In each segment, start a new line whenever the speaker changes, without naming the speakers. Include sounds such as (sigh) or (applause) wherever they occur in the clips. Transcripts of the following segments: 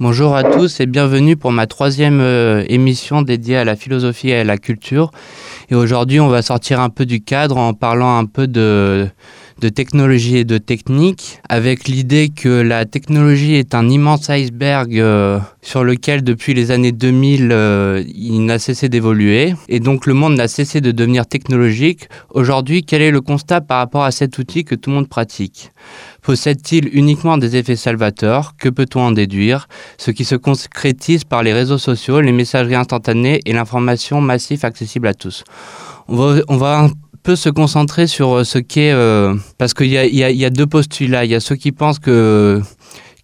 Bonjour à tous et bienvenue pour ma troisième euh, émission dédiée à la philosophie et à la culture. Et aujourd'hui, on va sortir un peu du cadre en parlant un peu de, technologie et de technique, avec l'idée que la technologie est un immense iceberg euh, sur lequel depuis les années 2000 euh, il n'a cessé d'évoluer, et donc le monde n'a cessé de devenir technologique. Aujourd'hui, quel est le constat par rapport à cet outil que tout le monde pratique? Possède-t-il uniquement des effets salvateurs? Que peut-on en déduire? Ce qui se concrétise par les réseaux sociaux, les messageries instantanées et l'information massive accessible à tous. On va, on va peu se concentrer sur euh, ce qu'est... Euh, parce qu'il y a, y, a, y a, deux postulats. Il y a ceux qui pensent que,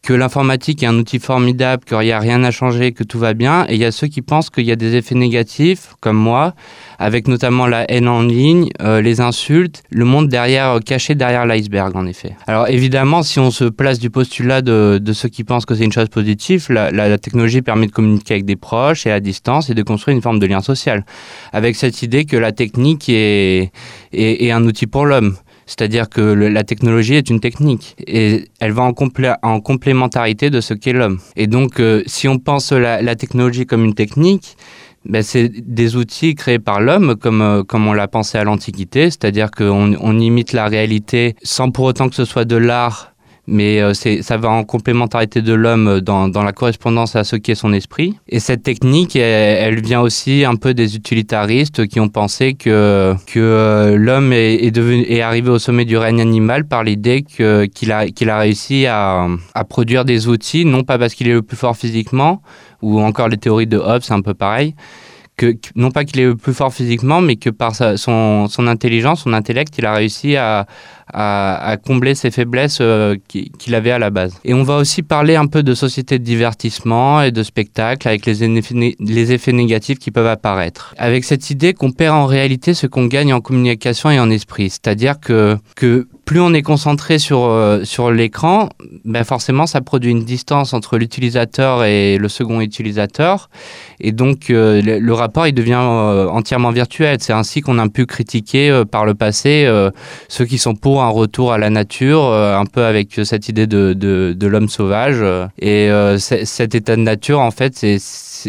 que l'informatique est un outil formidable, qu'il n'y a rien à changer, que tout va bien. Et il y a ceux qui pensent qu'il y a des effets négatifs, comme moi, avec notamment la haine en ligne, euh, les insultes, le monde derrière, euh, caché derrière l'iceberg, en effet. Alors évidemment, si on se place du postulat de, ceux qui pensent que c'est une chose positive, la, technologie permet de communiquer avec des proches et à distance et de construire une forme de lien social, avec cette idée que la technique est un outil pour l'homme. C'est-à-dire que la technologie est une technique et elle va en, complé en complémentarité de ce qu'est l'homme. Et donc, euh, si on pense la, la technologie comme une technique, ben, c'est des outils créés par l'homme, comme, euh, comme on l'a pensé à l'Antiquité, c'est-à-dire qu'on on imite la réalité sans pour autant que ce soit de l'art mais euh, ça va en complémentarité de l'homme dans, dans, la correspondance à ce qui est son esprit. Et cette technique, elle, vient aussi un peu des utilitaristes qui ont pensé que, que euh, l'homme est, est, est arrivé au sommet du règne animal par l'idée qu'il qu a, a réussi à, à produire des outils, non pas parce qu'il est le plus fort physiquement, ou encore les théories de Hobbes, c'est un peu pareil, non pas qu'il est le plus fort physiquement, mais que par sa, son, son intelligence, son intellect, il a réussi à, à, combler ses faiblesses euh, qu'il avait à la base. Et on va aussi parler un peu de société de divertissement et de spectacle avec les, les effets négatifs qui peuvent apparaître. Avec cette idée qu'on perd en réalité ce qu'on gagne en communication et en esprit. C'est-à-dire que, que plus on est concentré sur, euh, sur l'écran, ben forcément ça produit une distance entre l'utilisateur et le second utilisateur. Et donc euh, le, rapport il devient euh, entièrement virtuel. C'est ainsi qu'on a pu critiquer par le passé ceux qui sont pour un retour à la nature, un peu avec cette idée de, de, de l'homme sauvage. Et cet état de nature, en fait, c'est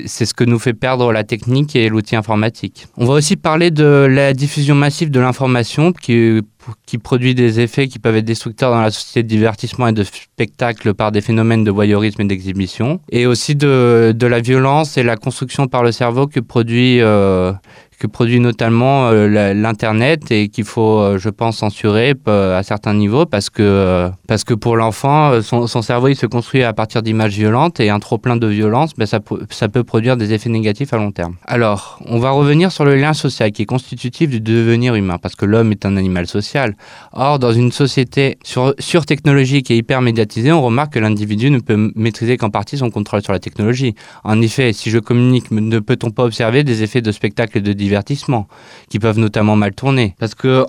c'est ce que nous fait perdre la technique et l'outil informatique. On va aussi parler de la diffusion massive de l'information qui, qui produit des effets qui peuvent être destructeurs dans la société de divertissement et de spectacle par des phénomènes de voyeurisme et d'exhibition, et aussi de, de la violence et la construction par le cerveau que produit euh, que produit notamment euh, l'internet et qu'il faut euh, je pense censurer euh, à certains niveaux parce que parce que pour l'enfant son, cerveau il se construit à partir d'images violentes et un trop plein de violence ben, ça, ça peut produire des effets négatifs à long terme. Alors on va revenir sur le lien social qui est constitutif du devenir humain parce que l'homme est un animal social. Or dans une société sur, sur technologique et hyper médiatisée on remarque que l'individu ne peut maîtriser qu'en partie son contrôle sur la technologie. En effet si je communique ne peut-on pas observer des effets de spectacle et de diversité qui peuvent notamment mal tourner. Parce que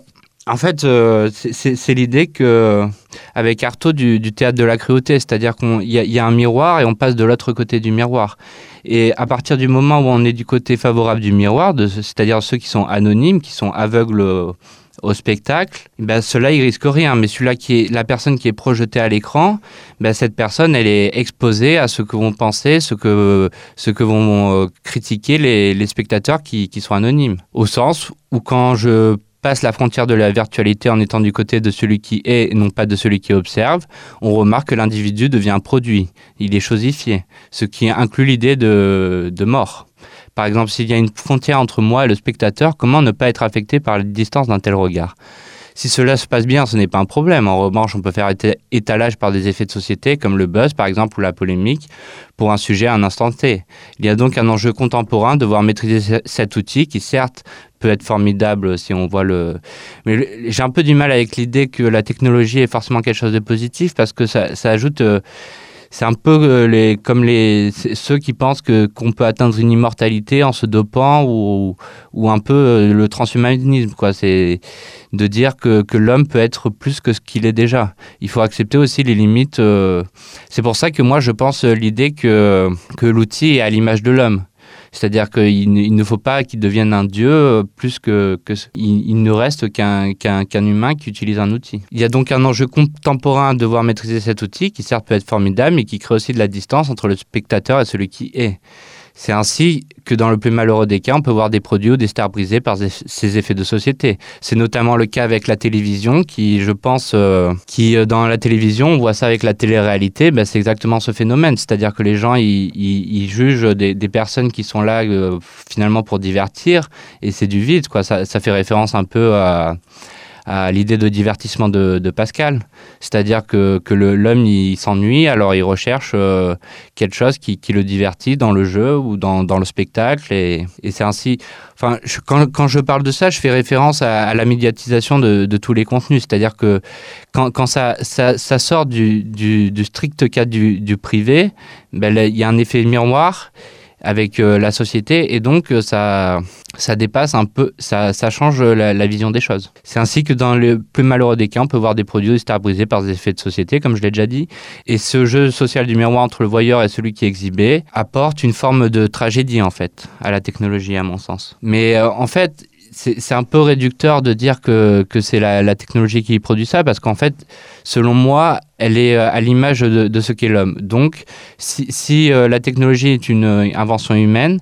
en fait euh, c'est l'idée que avec Artaud du, théâtre de la cruauté c'est à dire qu'on y, a un miroir et on passe de l'autre côté du miroir. Et à partir du moment où on est du côté favorable du miroir c'est à dire ceux qui sont anonymes qui sont aveugles au spectacle ben cela il risque rien. Mais celui là qui est la personne qui est projetée à l'écran cette personne elle est exposée à ce que vont penser ce que ce que vont euh, critiquer les, spectateurs qui, sont anonymes. Au sens où quand je passe la frontière de la virtualité en étant du côté de celui qui est et non pas de celui qui observe on remarque que l'individu devient un produit. Il est chosifié ce qui inclut l'idée de mort Par exemple, s'il y a une frontière entre moi et le spectateur, comment ne pas être affecté par la distance d'un tel regard? Si cela se passe bien, ce n'est pas un problème. En revanche, on peut faire étalage par des effets de société comme le buzz, par exemple, ou la polémique, pour un sujet à un instant T. Il y a donc un enjeu contemporain de voir maîtriser cet outil qui, certes, peut être formidable si on voit le mais j'ai un peu du mal avec l'idée que la technologie est forcément quelque chose de positif parce que ça, ajoute euh, c'est un peu euh, les comme les ceux qui pensent que qu'on peut atteindre une immortalité en se dopant ou, ou un peu euh, le transhumanisme quoi. C'est de dire que, que l'homme peut être plus que ce qu'il est déjà. Il faut accepter aussi les limites euh, c'est pour ça que moi je pense l'idée que que l'outil est à l'image de l'homme C'est-à-dire qu'il ne faut pas qu'il devienne un dieu plus que, que il, ne reste qu'un qu'un humain qui utilise un outil. Il y a donc un enjeu contemporain à devoir maîtriser cet outil qui certes peut être formidable mais qui crée aussi de la distance entre le spectateur et celui qui est. C'est ainsi que dans le plus malheureux des cas, on peut voir des produits ou des stars brisés par ces effets de société. C'est notamment le cas avec la télévision, qui, je pense, euh, qui euh, dans la télévision, on voit ça avec la télé-réalité, ben, c'est exactement ce phénomène. C'est-à-dire que les gens, ils, jugent des, personnes qui sont là euh, finalement pour divertir, et c'est du vide, quoi. Ça, ça, fait référence un peu à à l'idée de divertissement de, Pascal. C'est-à-dire que, que l'homme, s'ennuie, alors il recherche euh, quelque chose qui, qui, le divertit dans le jeu ou dans, dans le spectacle. Et, et c'est ainsi... Enfin, quand, quand, je parle de ça, je fais référence à, la médiatisation de, de, tous les contenus. C'est-à-dire que quand, quand ça, ça, sort du, du, du strict cadre du, du privé, ben, il y a un effet miroir avec euh, la société et donc euh, ça, ça dépasse un peu, ça, ça change la, vision des choses. C'est ainsi que dans le plus malheureux des cas, on peut voir des produits stars par des effets de société, comme je l'ai déjà dit. Et ce jeu social du miroir entre le voyeur et celui qui est exhibé apporte une forme de tragédie en fait à la technologie à mon sens. Mais euh, en fait, c'est un peu réducteur de dire que, que c'est la, technologie qui produit ça, parce qu'en fait, selon moi, elle est euh, à l'image de, ce qu'est l'homme. Donc, si, euh, la technologie est une invention humaine,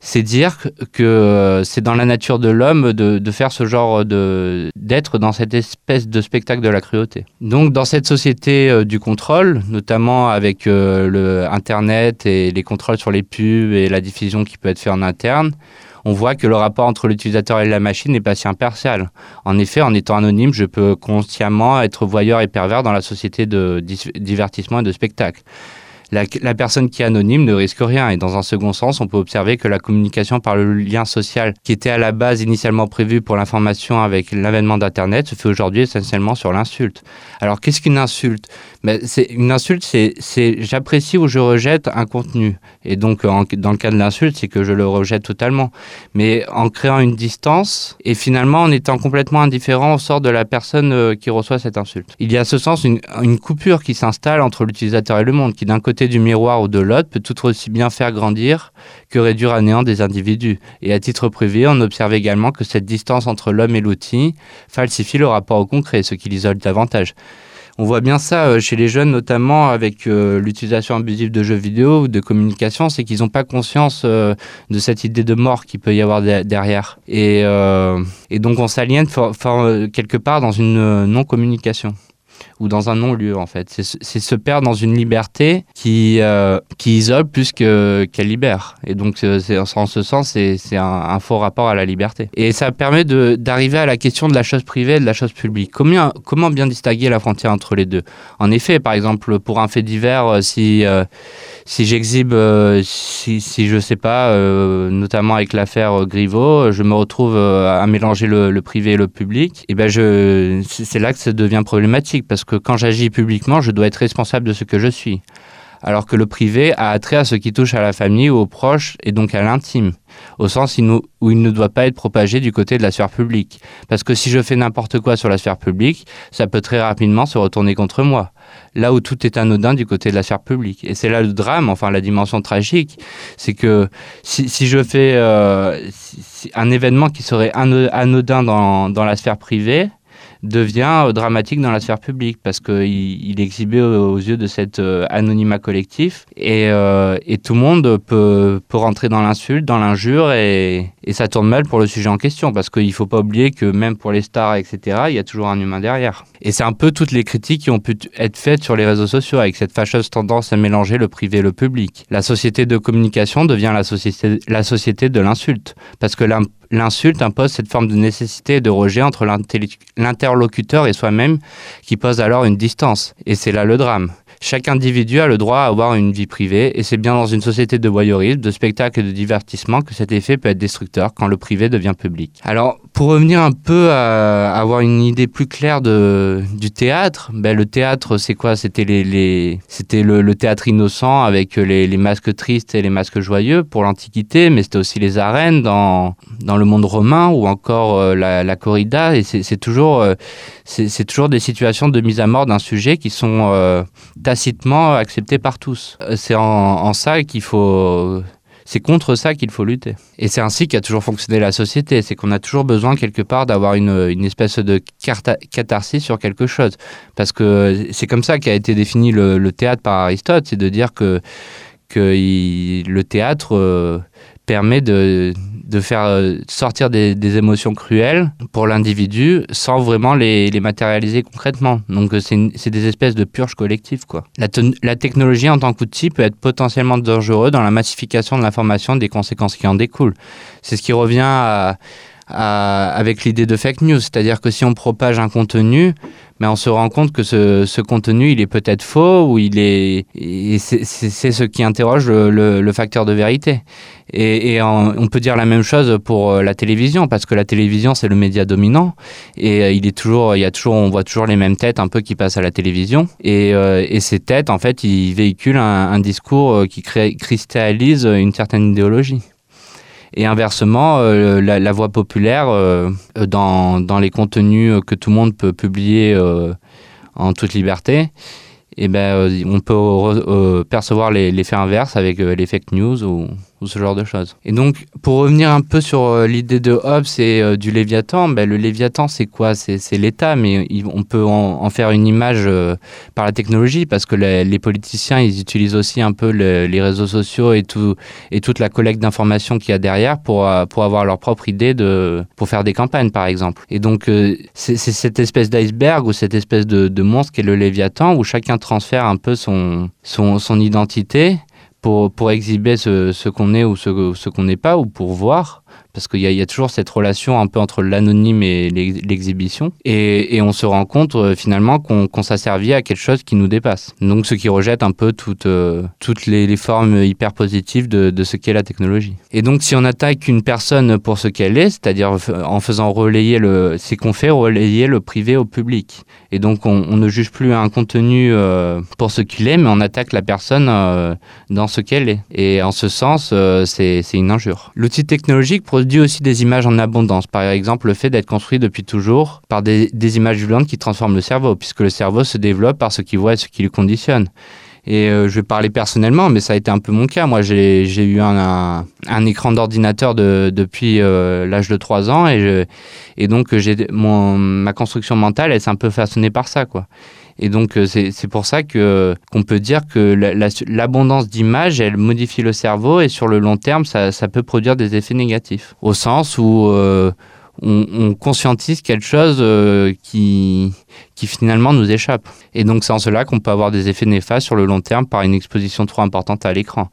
c'est dire que euh, c'est dans la nature de l'homme de, faire ce genre de d'être dans cette espèce de spectacle de la cruauté. Donc dans cette société du contrôle, notamment avec le internet et les contrôles sur les pubs et la diffusion qui peut être faite en interne, on voit que le rapport entre l'utilisateur et la machine n'est pas si impartial. En effet, en étant anonyme, je peux consciemment être voyeur et pervers dans la société de divertissement et de spectacle la, personne qui est anonyme ne risque rien. Et dans un second sens, on peut observer que la communication par le lien social qui était à la base initialement prévu pour l'information avec l'avènement d'Internet se fait aujourd'hui essentiellement sur l'insulte. Alors qu'est-ce qu'une insulte? Mais c'est Une insulte, c'est j'apprécie ou je rejette un contenu. Et donc dans le cas de l'insulte, c'est que je le rejette totalement. Mais en créant une distance et finalement en étant complètement indifférent au sort de la personne euh, qui reçoit cette insulte. Il y a à ce sens une, une coupure qui s'installe entre l'utilisateur et le monde, qui d'un côté du miroir ou de l'autre peut tout aussi bien faire grandir que réduire à néant des individus. Et à titre privé, on observe également que cette distance entre l'homme et l'outil falsifie le rapport au concret, ce qui l'isole davantage. On voit bien ça euh, chez les jeunes, notamment avec euh, l'utilisation abusive de jeux vidéo ou de communication, c'est qu'ils n'ont pas conscience euh, de cette idée de mort qu'il peut y avoir derrière. Et, et donc on s'aliène quelque part dans une non-communication ou dans un non-lieu en fait. C'est se perdre dans une liberté qui, euh, qui isole plus qu'elle libère. Et donc euh, en ce sens, c'est un, un, faux rapport à la liberté. Et ça permet d'arriver à la question de la chose privée et de la chose publique. Comment, comment bien distinguer la frontière entre les deux? En effet, par exemple, pour un fait divers, euh, si j'exhibe, euh, si, si, je sais pas, euh, notamment avec l'affaire Griveaux, je me retrouve euh, à mélanger le, privé et le public, et ben je, c'est là que ça devient problématique parce que quand j'agis publiquement, je dois être responsable de ce que je suis. Alors que le privé a attrait à ce qui touche à la famille ou aux proches et donc à l'intime, au sens où il ne doit pas être propagé du côté de la sphère publique. Parce que si je fais n'importe quoi sur la sphère publique, ça peut très rapidement se retourner contre moi là où tout est anodin du côté de la sphère publique. Et c'est là le drame, enfin la dimension tragique, c'est que si, si, je fais euh, un événement qui serait anodin dans, dans la sphère privée, devient euh, dramatique dans la sphère publique parce qu'il il est exhibé aux, yeux de cet euh, anonymat collectif et, euh, et, tout le monde peut, peut rentrer dans l'insulte, dans l'injure et, et, ça tourne mal pour le sujet en question parce qu'il ne faut pas oublier que même pour les stars, etc., il y a toujours un humain derrière. Et c'est un peu toutes les critiques qui ont pu être faites sur les réseaux sociaux avec cette fâcheuse tendance à mélanger le privé et le public. La société de communication devient la société, la société de l'insulte parce que l'insulte impose cette forme de nécessité de rejet entre l'interlocuteur et soi-même qui pose alors une distance. Et c'est là le drame. Chaque individu a le droit à avoir une vie privée et c'est bien dans une société de voyeurisme, de spectacle et de divertissement que cet effet peut être destructeur quand le privé devient public. Alors, pour revenir un peu à, avoir une idée plus claire du théâtre, ben le théâtre, c'est quoi? C'était le, théâtre innocent avec les, masques tristes et les masques joyeux pour l'Antiquité, mais c'était aussi les arènes dans, le monde romain ou encore euh, la, corrida. Et c'est toujours, euh, c'est toujours des situations de mise à mort d'un sujet qui sont euh, tacitement acceptées par tous. C'est en, ça qu'il faut C'est contre ça qu'il faut lutter. Et c'est ainsi qu'a toujours fonctionné la société. C'est qu'on a toujours besoin quelque part d'avoir une, espèce de catharsis sur quelque chose. Parce que c'est comme ça qu'a été défini le, théâtre par Aristote, c'est de dire que, que le théâtre euh, permet de, de faire euh, sortir des, des, émotions cruelles pour l'individu sans vraiment les, les, matérialiser concrètement. Donc euh, c'est des espèces de purges collectives. Quoi. La, la technologie en tant qu'outil peut être potentiellement dangereux dans la massification de l'information des conséquences qui en découlent. C'est ce qui revient à, avec l'idée de fake news, c'est-à-dire que si on propage un contenu, mais on se rend compte que ce, contenu, il est peut-être faux ou il est, c'est ce qui interroge le, facteur de vérité. Et, on peut dire la même chose pour euh, la télévision, parce que la télévision c'est le média dominant, et euh, il est toujours, il y a toujours, on voit toujours les mêmes têtes un peu qui passent à la télévision, et, euh, ces têtes en fait, ils véhiculent un, discours qui cristallise une certaine idéologie. Et inversement, euh, la, voix populaire, euh, dans, dans, les contenus que tout le monde peut publier euh, en toute liberté, eh ben, on peut percevoir l'effet inverse avec les fake news ou, ou ce genre de choses. Et donc, pour revenir un peu sur euh, l'idée de Hobbes et euh, du Léviathan, ben, le Léviathan, c'est quoi? C'est l'État, mais on peut en, faire une image euh, par la technologie, parce que les, politiciens, ils utilisent aussi un peu le, les réseaux sociaux et, tout, et toute la collecte d'informations qu'il y a derrière pour, pour avoir leur propre idée, de, pour faire des campagnes, par exemple. Et donc, c'est cette espèce d'iceberg ou cette espèce de, de monstre qui est le Léviathan, où chacun transfère un peu son, son identité pour, pour exhiber ce, ce qu'on est ou ce, ce qu'on n'est pas, ou pour voir parce qu'il y, a toujours cette relation un peu entre l'anonyme et l'exhibition. Et, on se rend compte euh, finalement qu'on qu s'est servi à quelque chose qui nous dépasse. Donc ce qui rejette un peu toute, euh, toutes les, les, formes hyper positives de, ce qu'est la technologie. Et donc si on attaque une personne pour ce qu'elle est, c'est-à-dire en faisant relayer le... c'est qu'on relayer le privé au public. Et donc on, ne juge plus un contenu euh, pour ce qu'il est, mais on attaque la personne euh, dans ce qu'elle est. Et en ce sens, euh, c'est une injure. L'outil technologique produit aussi des images en abondance. Par exemple, le fait d'être construit depuis toujours par des, images violentes qui transforment le cerveau, puisque le cerveau se développe par ce qu'il voit et ce qui le conditionne. Et euh, je vais parler personnellement, mais ça a été un peu mon cas. Moi, j'ai eu un, écran d'ordinateur de, depuis euh, l'âge de 3 ans et, donc ma construction mentale, elle s'est un peu façonnée par ça. quoi. Et donc, euh, c'est pour ça qu'on peut dire que l'abondance la, d'images, elle modifie le cerveau et sur le long terme, ça, ça peut produire des effets négatifs. Au sens où euh, on, on, conscientise quelque chose euh, qui, qui finalement nous échappe. Et donc, c'est en cela qu'on peut avoir des effets néfastes sur le long terme par une exposition trop importante à l'écran.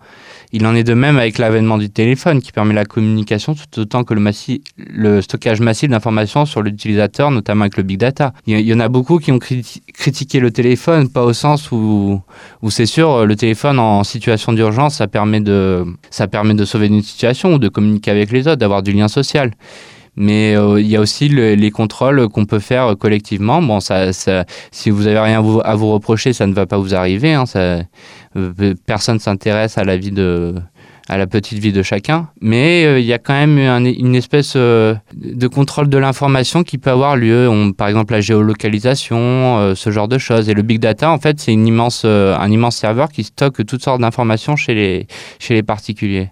Il en est de même avec l'avènement du téléphone qui permet la communication tout autant que le, stockage massif d'informations sur l'utilisateur, notamment avec le big data. Il y en a beaucoup qui ont criti critiqué le téléphone, pas au sens où, où c'est sûr, le téléphone en situation d'urgence, ça, permet de, ça permet de sauver une situation ou de communiquer avec les autres, d'avoir du lien social mais euh, il y a aussi le, les contrôles qu'on peut faire collectivement. Bon, ça, ça, si vous avez rien à vous reprocher, ça ne va pas vous arriver. Hein, ça, euh, personne s'intéresse à la vie de à la petite vie de chacun, mais euh, il y a quand même un, une espèce de contrôle de l'information qui peut avoir lieu, par exemple la géolocalisation, ce genre de choses. Et le big data, en fait, c'est un immense serveur qui stocke toutes sortes d'informations chez les, chez les particuliers.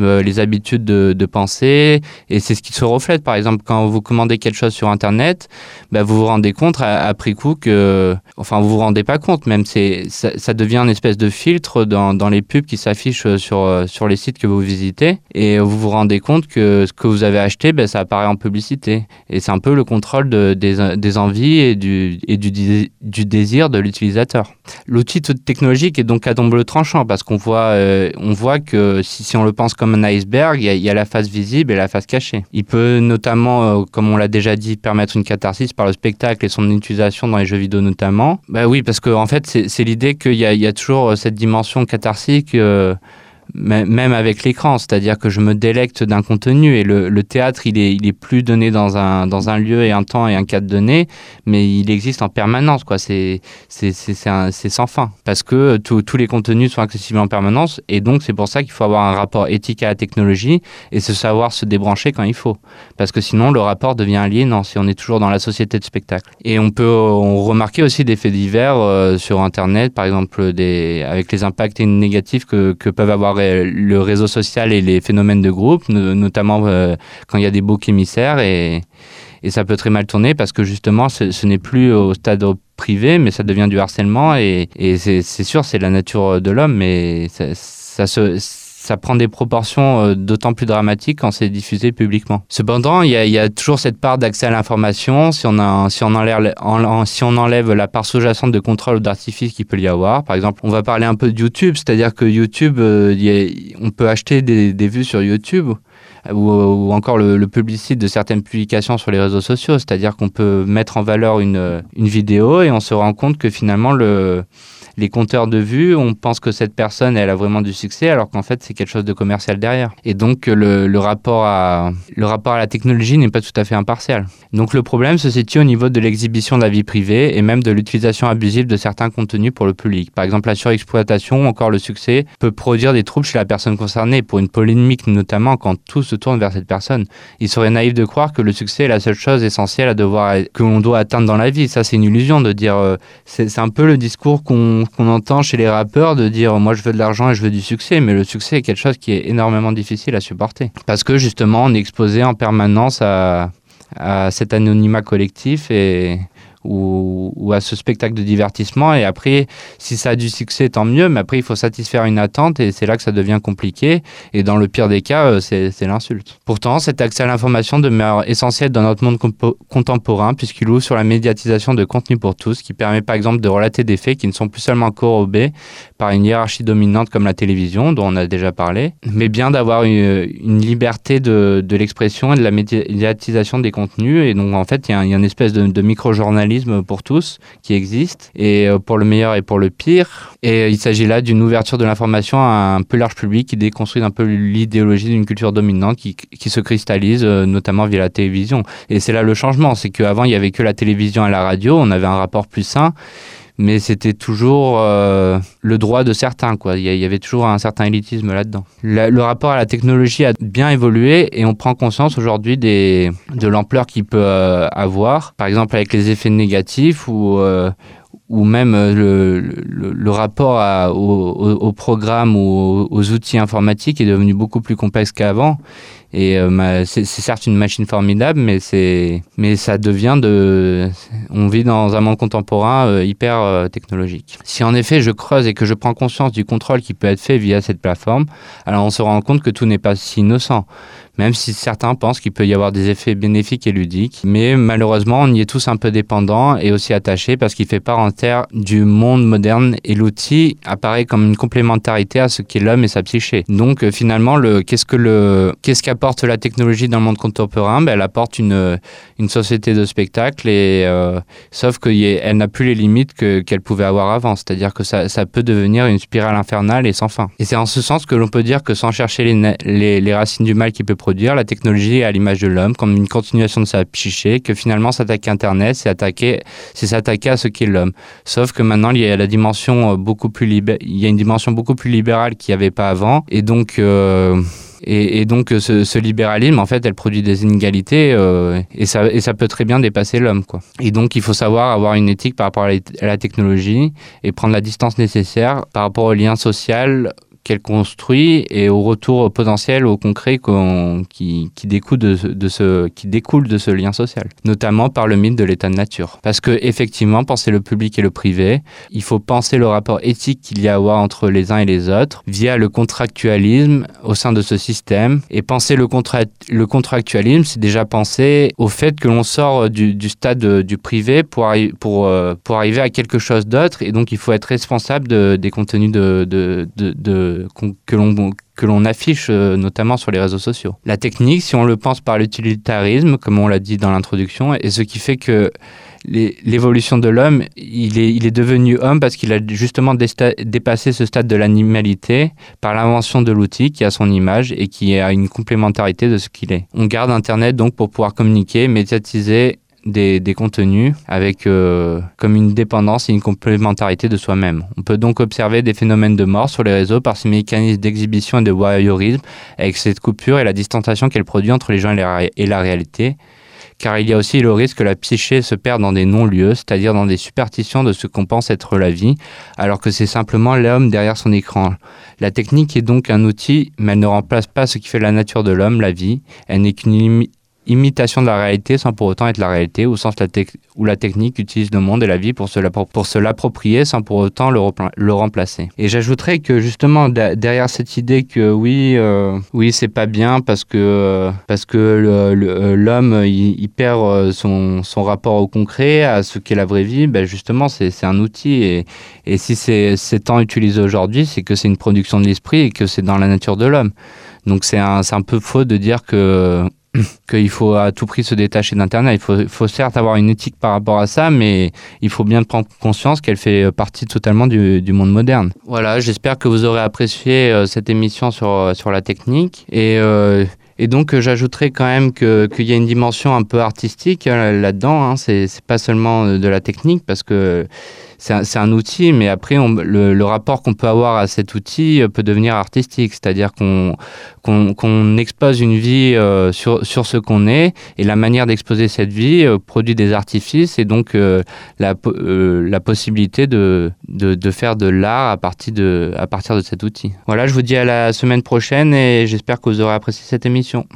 Euh, les habitudes de, de penser et c'est ce qui se reflète. Par exemple quand vous commandez quelque chose sur internet bah, vous vous rendez compte après coup que enfin vous vous rendez pas compte même c'est ça, devient une espèce de filtre dans, dans les pubs qui s'affichent sur sur les sites que vous visitez. Et vous vous rendez compte que ce que vous avez acheté bah, ça apparaît en publicité. Et c'est un peu le contrôle de, des, des envies et du et du désir de l'utilisateur. L'outil technologique est donc à double tranchant parce qu'on voit euh, on voit que si, si on le pense comme un iceberg, il y, a, la face visible et la face cachée. Il peut notamment, euh, comme on l'a déjà dit, permettre une catharsis par le spectacle et son utilisation dans les jeux vidéo notamment. Bah oui, parce qu'en en fait, c'est l'idée qu'il y, a toujours cette dimension catharsique. Euh, même avec l'écran, c'est-à-dire que je me délecte d'un contenu et le, théâtre, il est, plus donné dans un, dans un lieu et un temps et un cadre donné, mais il existe en permanence, quoi. C'est sans fin parce que tous les contenus sont accessibles en permanence et donc c'est pour ça qu'il faut avoir un rapport éthique à la technologie et se savoir se débrancher quand il faut, parce que sinon le rapport devient aliénant si on est toujours dans la société de spectacle. Et on peut on remarquer aussi des faits divers euh, sur Internet, par exemple des, avec les impacts négatifs que, que peuvent avoir le réseau social et les phénomènes de groupe, notamment euh, quand il y a des boucs émissaires et, ça peut très mal tourner parce que justement ce, n'est plus au stade privé mais ça devient du harcèlement et, c'est sûr c'est la nature de l'homme mais ça se ça prend des proportions euh, d'autant plus dramatiques quand c'est diffusé publiquement. Cependant, il y, a, toujours cette part d'accès à l'information. Si on, a, si, on enlève, si on enlève la part sous-jacente de contrôle ou d'artifice qu'il peut y avoir, par exemple, on va parler un peu de YouTube, c'est-à-dire que YouTube, euh, on peut acheter des, vues sur YouTube. Ou, encore le, le publicite de certaines publications sur les réseaux sociaux, c'est-à-dire qu'on peut mettre en valeur une, une vidéo et on se rend compte que finalement le, les compteurs de vues, on pense que cette personne, elle a vraiment du succès, alors qu'en fait, c'est quelque chose de commercial derrière. Et donc, le, rapport, à, le rapport à la technologie n'est pas tout à fait impartial. Donc, le problème se situe au niveau de l'exhibition de la vie privée et même de l'utilisation abusive de certains contenus pour le public. Par exemple, la surexploitation ou encore le succès peut produire des troubles chez la personne concernée, pour une polémique notamment quand tout se tourne vers cette personne. Il serait naïf de croire que le succès est la seule chose essentielle à devoir, que l'on doit atteindre dans la vie. Ça, c'est une illusion de dire. Euh, c'est un peu le discours qu'on qu'on entend chez les rappeurs de dire moi je veux de l'argent et je veux du succès, mais le succès est quelque chose qui est énormément difficile à supporter. Parce que justement on est exposé en permanence à, à cet anonymat collectif et, ou, à ce spectacle de divertissement. Et après, si ça a du succès, tant mieux, mais après, il faut satisfaire une attente et c'est là que ça devient compliqué. Et dans le pire des cas, euh, c'est l'insulte. Pourtant, cet accès à l'information demeure essentiel dans notre monde contemporain puisqu'il ouvre sur la médiatisation de contenu pour tous, qui permet par exemple de relater des faits qui ne sont plus seulement corrobés par une hiérarchie dominante comme la télévision, dont on a déjà parlé, mais bien d'avoir une, liberté de, de l'expression et de la médiatisation des contenus. Et donc, en fait, il y, a, une espèce de, de micro-journalisme pour tous qui existe, et euh, pour le meilleur et pour le pire. Et il s'agit là d'une ouverture de l'information à un peu large public qui déconstruit un peu l'idéologie d'une culture dominante qui, qui se cristallise euh, notamment via la télévision. Et c'est là le changement, c'est qu'avant il y avait que la télévision et la radio, on avait un rapport plus sain mais c'était toujours euh, le droit de certains. Il y avait toujours un certain élitisme là-dedans. Le, rapport à la technologie a bien évolué et on prend conscience aujourd'hui de l'ampleur qu'il peut euh, avoir, par exemple avec les effets négatifs ou, euh, même le, rapport à, au, programme ou aux outils informatiques est devenu beaucoup plus complexe qu'avant. Et euh, c'est certes une machine formidable, mais c'est mais ça devient de. On vit dans un monde contemporain euh, hyper euh, technologique. Si en effet je creuse et que je prends conscience du contrôle qui peut être fait via cette plateforme, alors on se rend compte que tout n'est pas si innocent même si certains pensent qu'il peut y avoir des effets bénéfiques et ludiques. Mais malheureusement, on y est tous un peu dépendants et aussi attachés parce qu'il fait part entière du monde moderne et l'outil apparaît comme une complémentarité à ce qu'est l'homme et sa psyché. Donc euh, finalement, qu'est-ce que le, qu'est-ce qu'apporte la technologie dans le monde contemporain ben, Elle apporte une, une société de spectacle et euh, sauf qu'elle n'a plus les limites que, qu'elle pouvait avoir avant. C'est-à-dire que ça, ça, peut devenir une spirale infernale et sans fin. Et c'est en ce sens que l'on peut dire que sans chercher les, les, racines du mal qui peut produire, la technologie à l'image de l'homme comme une continuation de sa psyché, que finalement s'attaquer à Internet, c'est attaquer, c'est s'attaquer à ce qu'est l'homme. Sauf que maintenant il y a la dimension euh, beaucoup plus il y a une dimension beaucoup plus libérale qu'il n'y avait pas avant, et donc euh, et, donc ce, libéralisme, en fait, elle produit des inégalités euh, et, ça, et ça peut très bien dépasser l'homme. quoi. Et donc il faut savoir avoir une éthique par rapport à la technologie et prendre la distance nécessaire par rapport au lien social qu'elle construit et au retour potentiel, au concret qui, découle de, ce, qui découle de ce lien social, notamment par le mythe de l'état de nature. Parce que effectivement, penser le public et le privé, il faut penser le rapport éthique qu'il y a à avoir entre les uns et les autres via le contractualisme au sein de ce système. Et penser le, contra le contractualisme, c'est déjà penser au fait que l'on sort du, stade du privé pour, pour, euh, pour arriver à quelque chose d'autre. Et donc, il faut être responsable de, des contenus de, de que l'on que l'on affiche euh, notamment sur les réseaux sociaux. La technique, si on le pense par l'utilitarisme, comme on l'a dit dans l'introduction, est ce qui fait que l'évolution de l'homme, il est, il est devenu homme parce qu'il a justement dépassé ce stade de l'animalité par l'invention de l'outil qui a son image et qui a une complémentarité de ce qu'il est. On garde Internet donc pour pouvoir communiquer, médiatiser des, contenus avec euh, comme une dépendance et une complémentarité de soi-même. On peut donc observer des phénomènes de mort sur les réseaux par ces mécanismes d'exhibition et de voyeurisme avec cette coupure et la distanciation qu'elle produit entre les gens et, la réalité car il y a aussi le risque que la psyché se perde dans des non-lieux, c'est-à-dire dans des superstitions de ce qu'on pense être la vie, alors que c'est simplement l'homme derrière son écran. La technique est donc un outil, mais elle ne remplace pas ce qui fait la nature de l'homme, la vie. Elle n'est qu'une imitation de la réalité sans pour autant être la réalité, au sens où la technique utilise le monde et la vie pour se, l'approprier sans pour autant le, remplacer. Et j'ajouterais que justement derrière cette idée que oui, euh, oui c'est pas bien parce que parce que euh, l'homme il, perd euh, son, son, rapport au concret, à ce qu'est la vraie vie, ben justement c'est un outil et, et si c'est tant utilisé aujourd'hui, c'est que c'est une production de l'esprit et que c'est dans la nature de l'homme. Donc c'est un, un peu faux de dire que (clears throat) qu'il faut à tout prix se détacher d'Internet. Il faut, faut, certes avoir une éthique par rapport à ça, mais il faut bien prendre conscience qu'elle fait partie totalement du, du, monde moderne. Voilà, j'espère que vous aurez apprécié euh, cette émission sur, euh, sur la technique. Et, euh, et donc, j'ajouterais quand même qu'il y a une dimension un peu artistique là-dedans. Hein. C'est pas seulement de la technique, parce que c'est un, outil, mais après, le, rapport qu'on peut avoir à cet outil euh, peut devenir artistique, c'est-à-dire qu'on expose une vie euh, sur, ce qu'on est, et la manière d'exposer cette vie euh, produit des artifices, et donc la, possibilité de, faire de l'art à partir de cet outil. Voilà, je vous dis à la semaine prochaine, et j'espère que vous aurez apprécié cette émission.